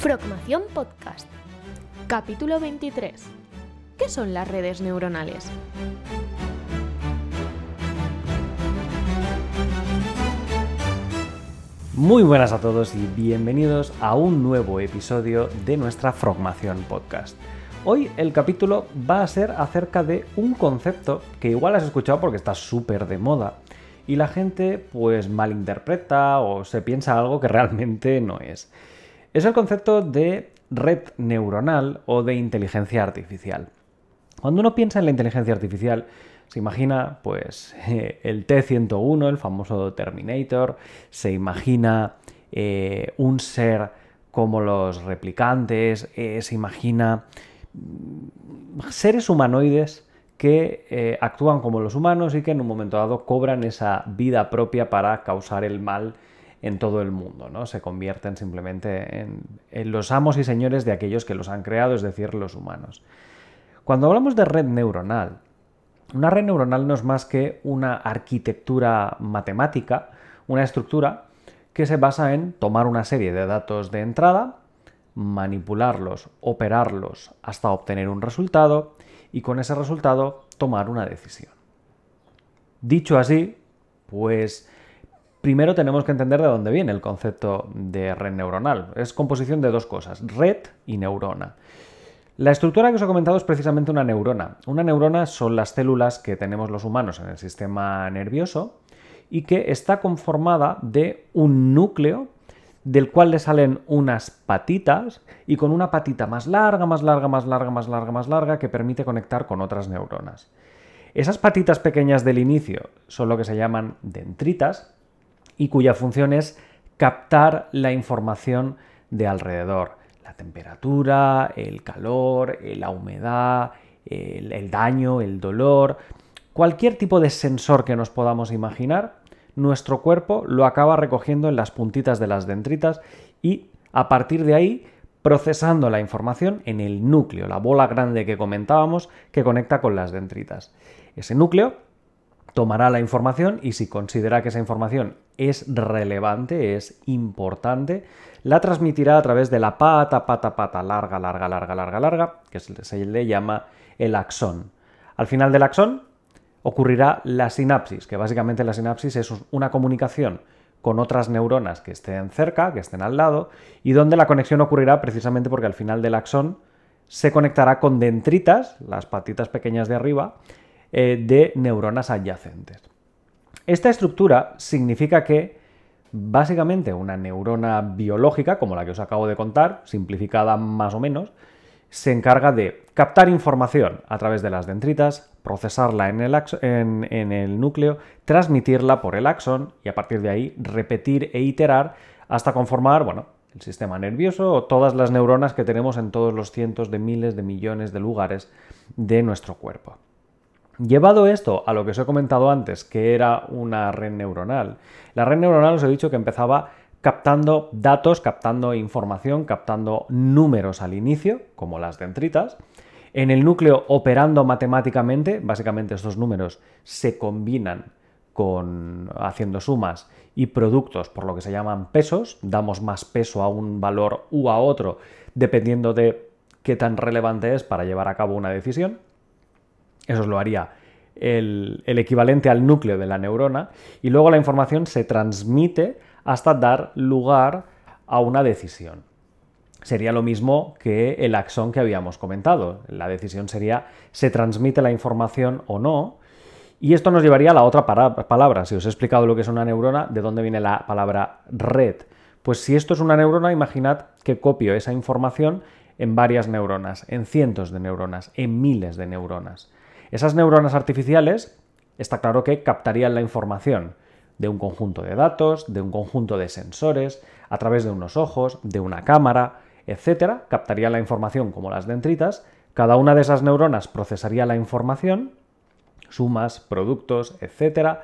Frogmación Podcast. Capítulo 23. ¿Qué son las redes neuronales? Muy buenas a todos y bienvenidos a un nuevo episodio de nuestra Frogmación Podcast. Hoy el capítulo va a ser acerca de un concepto que igual has escuchado porque está súper de moda y la gente pues malinterpreta o se piensa algo que realmente no es. Es el concepto de red neuronal o de inteligencia artificial. Cuando uno piensa en la inteligencia artificial, se imagina, pues, el T-101, el famoso Terminator, se imagina eh, un ser como los replicantes, eh, se imagina mm, seres humanoides que eh, actúan como los humanos y que en un momento dado cobran esa vida propia para causar el mal en todo el mundo, ¿no? Se convierten simplemente en, los amos y señores de aquellos que los han creado, es decir, los humanos. Cuando hablamos de red neuronal, una red neuronal no es más que una arquitectura matemática, una estructura que se basa en tomar una serie de datos de entrada, manipularlos, operarlos hasta obtener un resultado y con ese resultado tomar una decisión. Dicho así, pues primero tenemos que entender de dónde viene el concepto de red neuronal. Es composición de dos cosas, red y neurona. La estructura que os he comentado es precisamente una neurona. Una neurona son las células que tenemos los humanos en el sistema nervioso y que está conformada de un núcleo del cual le salen unas patitas y con una patita más larga, más larga, más larga, más larga, más larga que permite conectar con otras neuronas. Esas patitas pequeñas del inicio son lo que se llaman dendritas y cuya función es captar la información de alrededor. La temperatura, el calor, la humedad, el, daño, el dolor, cualquier tipo de sensor que nos podamos imaginar nuestro cuerpo lo acaba recogiendo en las puntitas de las dendritas y a partir de ahí procesando la información en el núcleo, la bola grande que comentábamos que conecta con las dendritas. Ese núcleo tomará la información y si considera que esa información es relevante, es importante, la transmitirá a través de la pata, pata, pata, larga, larga, larga, larga, larga, que se le llama el axón. Al final del axón ocurrirá la sinapsis, que básicamente la sinapsis es una comunicación con otras neuronas que estén cerca, que estén al lado, y donde la conexión ocurrirá precisamente porque al final del axón se conectará con dendritas, las patitas pequeñas de arriba, eh, de neuronas adyacentes. Esta estructura significa que básicamente una neurona biológica, como la que os acabo de contar, simplificada más o menos, se encarga de captar información a través de las dendritas, procesarla en el, núcleo, transmitirla por el axón y a partir de ahí repetir e iterar hasta conformar, bueno, el sistema nervioso o todas las neuronas que tenemos en todos los cientos de miles de millones de lugares de nuestro cuerpo. Llevado esto a lo que os he comentado antes, que era una red neuronal, la red neuronal os he dicho que empezaba captando datos, captando información, captando números al inicio, como las dendritas. En el núcleo operando matemáticamente, básicamente estos números se combinan con haciendo sumas y productos por lo que se llaman pesos, damos más peso a un valor u a otro dependiendo de qué tan relevante es para llevar a cabo una decisión. Eso lo haría el, el equivalente al núcleo de la neurona y luego la información se transmite hasta dar lugar a una decisión. Sería lo mismo que el axón que habíamos comentado. La decisión sería se transmite la información o no. Y esto nos llevaría a la otra palabra. Si os he explicado lo que es una neurona, ¿de dónde viene la palabra red? Pues si esto es una neurona, imaginad que copio esa información en varias neuronas, en cientos de neuronas, en miles de neuronas. Esas neuronas artificiales, está claro que captarían la información de un conjunto de datos, de un conjunto de sensores, a través de unos ojos, de una cámara, etcétera, captaría la información como las dendritas, cada una de esas neuronas procesaría la información, sumas, productos, etcétera,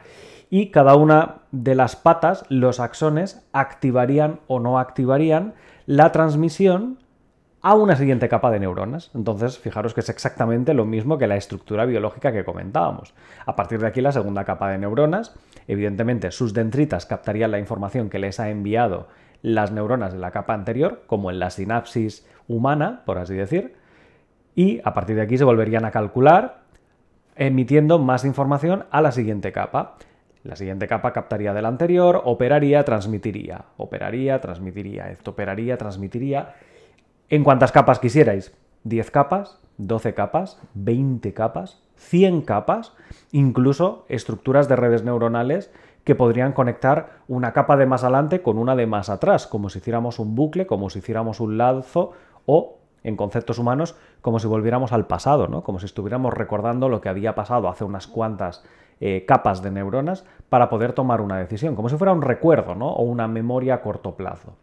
y cada una de las patas, los axones, activarían o no activarían la transmisión a una siguiente capa de neuronas. Entonces, fijaros que es exactamente lo mismo que la estructura biológica que comentábamos. A partir de aquí, la segunda capa de neuronas, evidentemente sus dendritas captarían la información que les ha enviado las neuronas de la capa anterior, como en la sinapsis humana, por así decir, y a partir de aquí se volverían a calcular emitiendo más información a la siguiente capa. La siguiente capa captaría de la anterior, operaría, transmitiría, operaría, transmitiría, esto operaría, transmitiría. En cuantas capas quisierais, 10 capas, 12 capas, 20 capas, 100 capas, incluso estructuras de redes neuronales que podrían conectar una capa de más adelante con una de más atrás, como si hiciéramos un bucle, como si hiciéramos un lazo o, en conceptos humanos, como si volviéramos al pasado, ¿no? como si estuviéramos recordando lo que había pasado hace unas cuantas eh, capas de neuronas para poder tomar una decisión, como si fuera un recuerdo ¿no? o una memoria a corto plazo.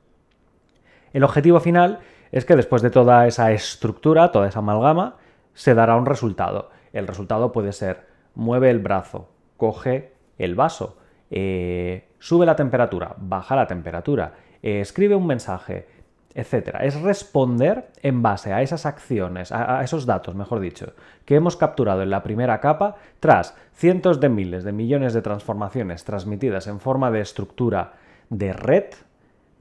El objetivo final es que después de toda esa estructura, toda esa amalgama, se dará un resultado. El resultado puede ser mueve el brazo, coge el vaso, eh, sube la temperatura, baja la temperatura, eh, escribe un mensaje, etc. Es responder en base a esas acciones, a, esos datos, mejor dicho, que hemos capturado en la primera capa tras cientos de miles de millones de transformaciones transmitidas en forma de estructura de red,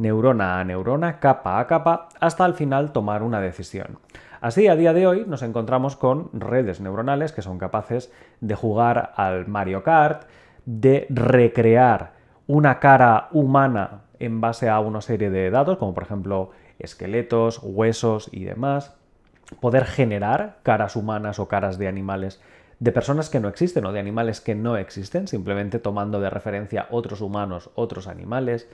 neurona a neurona, capa a capa, hasta al final tomar una decisión. Así, a día de hoy nos encontramos con redes neuronales que son capaces de jugar al Mario Kart, de recrear una cara humana en base a una serie de datos, como por ejemplo esqueletos, huesos y demás, poder generar caras humanas o caras de animales de personas que no existen o de animales que no existen, simplemente tomando de referencia otros humanos, otros animales,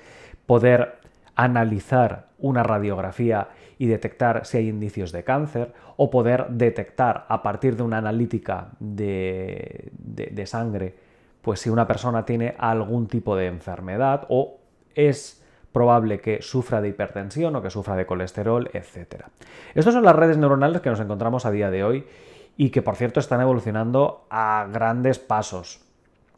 poder analizar una radiografía y detectar si hay indicios de cáncer, o poder detectar a partir de una analítica de, sangre, pues si una persona tiene algún tipo de enfermedad o es probable que sufra de hipertensión o que sufra de colesterol, etc. Estas son las redes neuronales que nos encontramos a día de hoy y que por cierto están evolucionando a grandes pasos.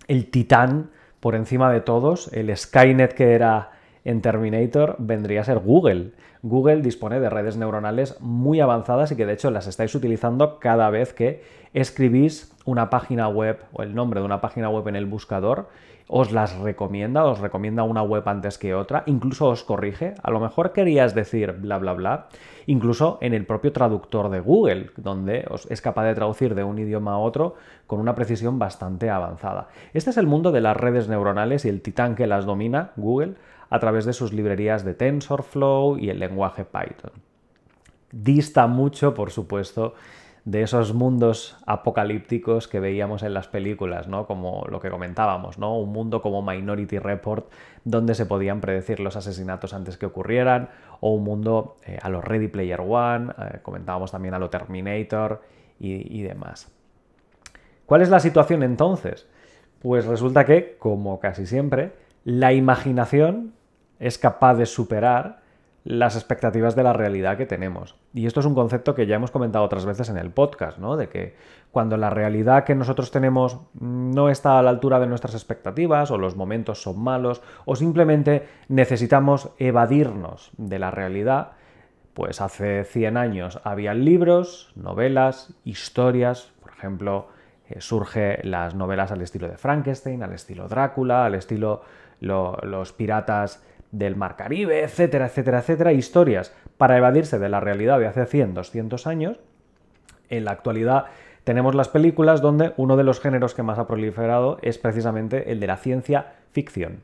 El titán por encima de todos, el Skynet que era en Terminator vendría a ser Google. Google dispone de redes neuronales muy avanzadas y que de hecho las estáis utilizando cada vez que escribís una página web o el nombre de una página web en el buscador. Os las recomienda, os recomienda una web antes que otra, incluso os corrige. A lo mejor querías decir bla bla bla, incluso en el propio traductor de Google, donde es capaz de traducir de un idioma a otro con una precisión bastante avanzada. Este es el mundo de las redes neuronales y el titán que las domina, Google, a través de sus librerías de TensorFlow y el lenguaje Python. Dista mucho, por supuesto, de esos mundos apocalípticos que veíamos en las películas, ¿no? Como lo que comentábamos, ¿no? Un mundo como Minority Report, donde se podían predecir los asesinatos antes que ocurrieran, o un mundo eh, a lo Ready Player One, eh, comentábamos también a lo Terminator y demás. ¿Cuál es la situación entonces? Pues resulta que, como casi siempre, la imaginación es capaz de superar las expectativas de la realidad que tenemos. Y esto es un concepto que ya hemos comentado otras veces en el podcast, ¿no? De que cuando la realidad que nosotros tenemos no está a la altura de nuestras expectativas, o los momentos son malos, o simplemente necesitamos evadirnos de la realidad, pues hace 100 años había libros, novelas, historias, por ejemplo, eh, surge las novelas al estilo de Frankenstein, al estilo Drácula, al estilo los piratas del Mar Caribe, etcétera, etcétera, etcétera, historias para evadirse de la realidad de hace 100, 200 años. En la actualidad tenemos las películas donde uno de los géneros que más ha proliferado es precisamente el de la ciencia ficción.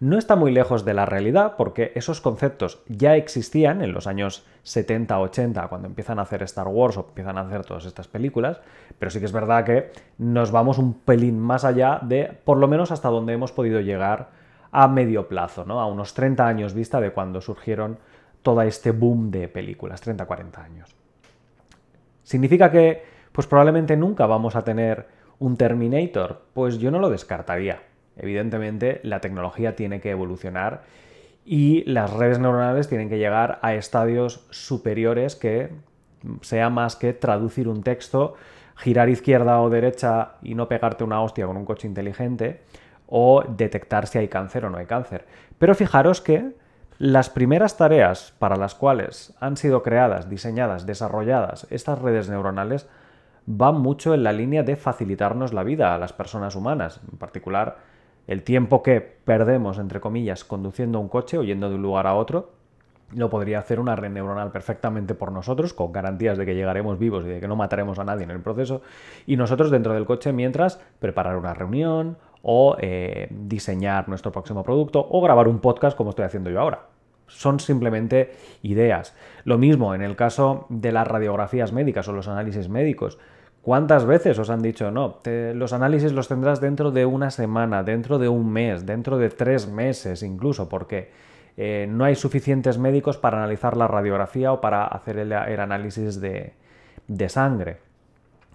No está muy lejos de la realidad porque esos conceptos ya existían en los años 70-80 cuando empiezan a hacer Star Wars o empiezan a hacer todas estas películas, pero sí que es verdad que nos vamos un pelín más allá de por lo menos hasta donde hemos podido llegar a medio plazo, ¿no? a unos 30 años vista de cuando surgieron todo este boom de películas, 30-40 años. ¿Significa que pues probablemente nunca vamos a tener un Terminator? Pues yo no lo descartaría. Evidentemente la tecnología tiene que evolucionar y las redes neuronales tienen que llegar a estadios superiores que sea más que traducir un texto, girar izquierda o derecha y no pegarte una hostia con un coche inteligente, o detectar si hay cáncer o no hay cáncer. Pero fijaros que las primeras tareas para las cuales han sido creadas, diseñadas, desarrolladas estas redes neuronales van mucho en la línea de facilitarnos la vida a las personas humanas, en particular el tiempo que perdemos, entre comillas, conduciendo un coche o yendo de un lugar a otro, lo podría hacer una red neuronal perfectamente por nosotros, con garantías de que llegaremos vivos y de que no mataremos a nadie en el proceso, y nosotros dentro del coche mientras preparar una reunión o eh, diseñar nuestro próximo producto o grabar un podcast como estoy haciendo yo ahora. Son simplemente ideas. Lo mismo en el caso de las radiografías médicas o los análisis médicos. ¿Cuántas veces os han dicho, no, los análisis los tendrás dentro de una semana, dentro de un mes, dentro de tres meses incluso, porque eh, no hay suficientes médicos para analizar la radiografía o para hacer el, análisis de, de sangre?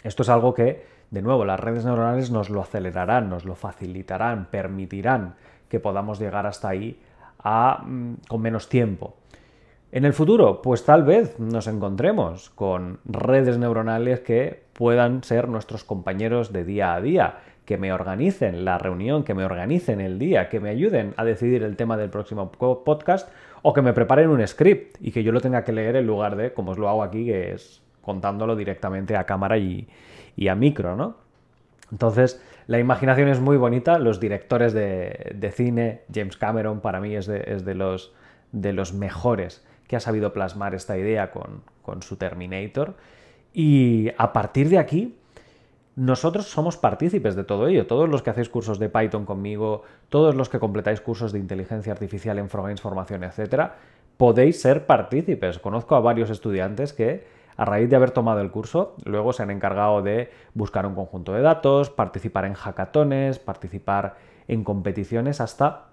Esto es algo que, de nuevo, las redes neuronales nos lo acelerarán, nos lo facilitarán, permitirán que podamos llegar hasta ahí Mm, con menos tiempo. En el futuro, pues tal vez nos encontremos con redes neuronales que puedan ser nuestros compañeros de día a día, que me organicen la reunión, que me organicen el día, que me ayuden a decidir el tema del próximo podcast o que me preparen un script y que yo lo tenga que leer en lugar de, como os lo hago aquí, que es contándolo directamente a cámara y, a micro, ¿no? Entonces, la imaginación es muy bonita, los directores de, cine, James Cameron para mí es, de, los, mejores que ha sabido plasmar esta idea con, su Terminator. Y a partir de aquí, nosotros somos partícipes de todo ello. Todos los que hacéis cursos de Python conmigo, todos los que completáis cursos de inteligencia artificial en Formación, etc., podéis ser partícipes. Conozco a varios estudiantes que a raíz de haber tomado el curso, luego se han encargado de buscar un conjunto de datos, participar en hackatones, participar en competiciones, hasta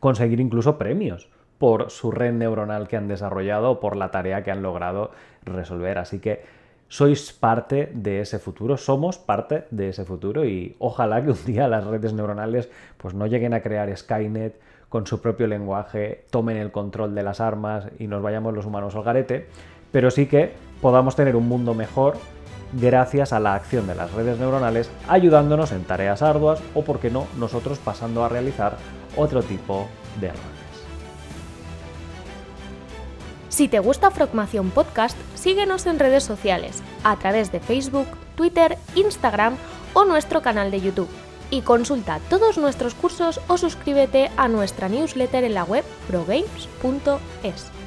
conseguir incluso premios por su red neuronal que han desarrollado o por la tarea que han logrado resolver. Así que sois parte de ese futuro, somos parte de ese futuro y ojalá que un día las redes neuronales pues no lleguen a crear Skynet con su propio lenguaje, tomen el control de las armas y nos vayamos los humanos al garete, pero sí que podamos tener un mundo mejor gracias a la acción de las redes neuronales ayudándonos en tareas arduas o, por qué no, nosotros pasando a realizar otro tipo de roles. Si te gusta Frogmación Podcast, síguenos en redes sociales, a través de Facebook, Twitter, Instagram o nuestro canal de YouTube. Y consulta todos nuestros cursos o suscríbete a nuestra newsletter en la web progames.es.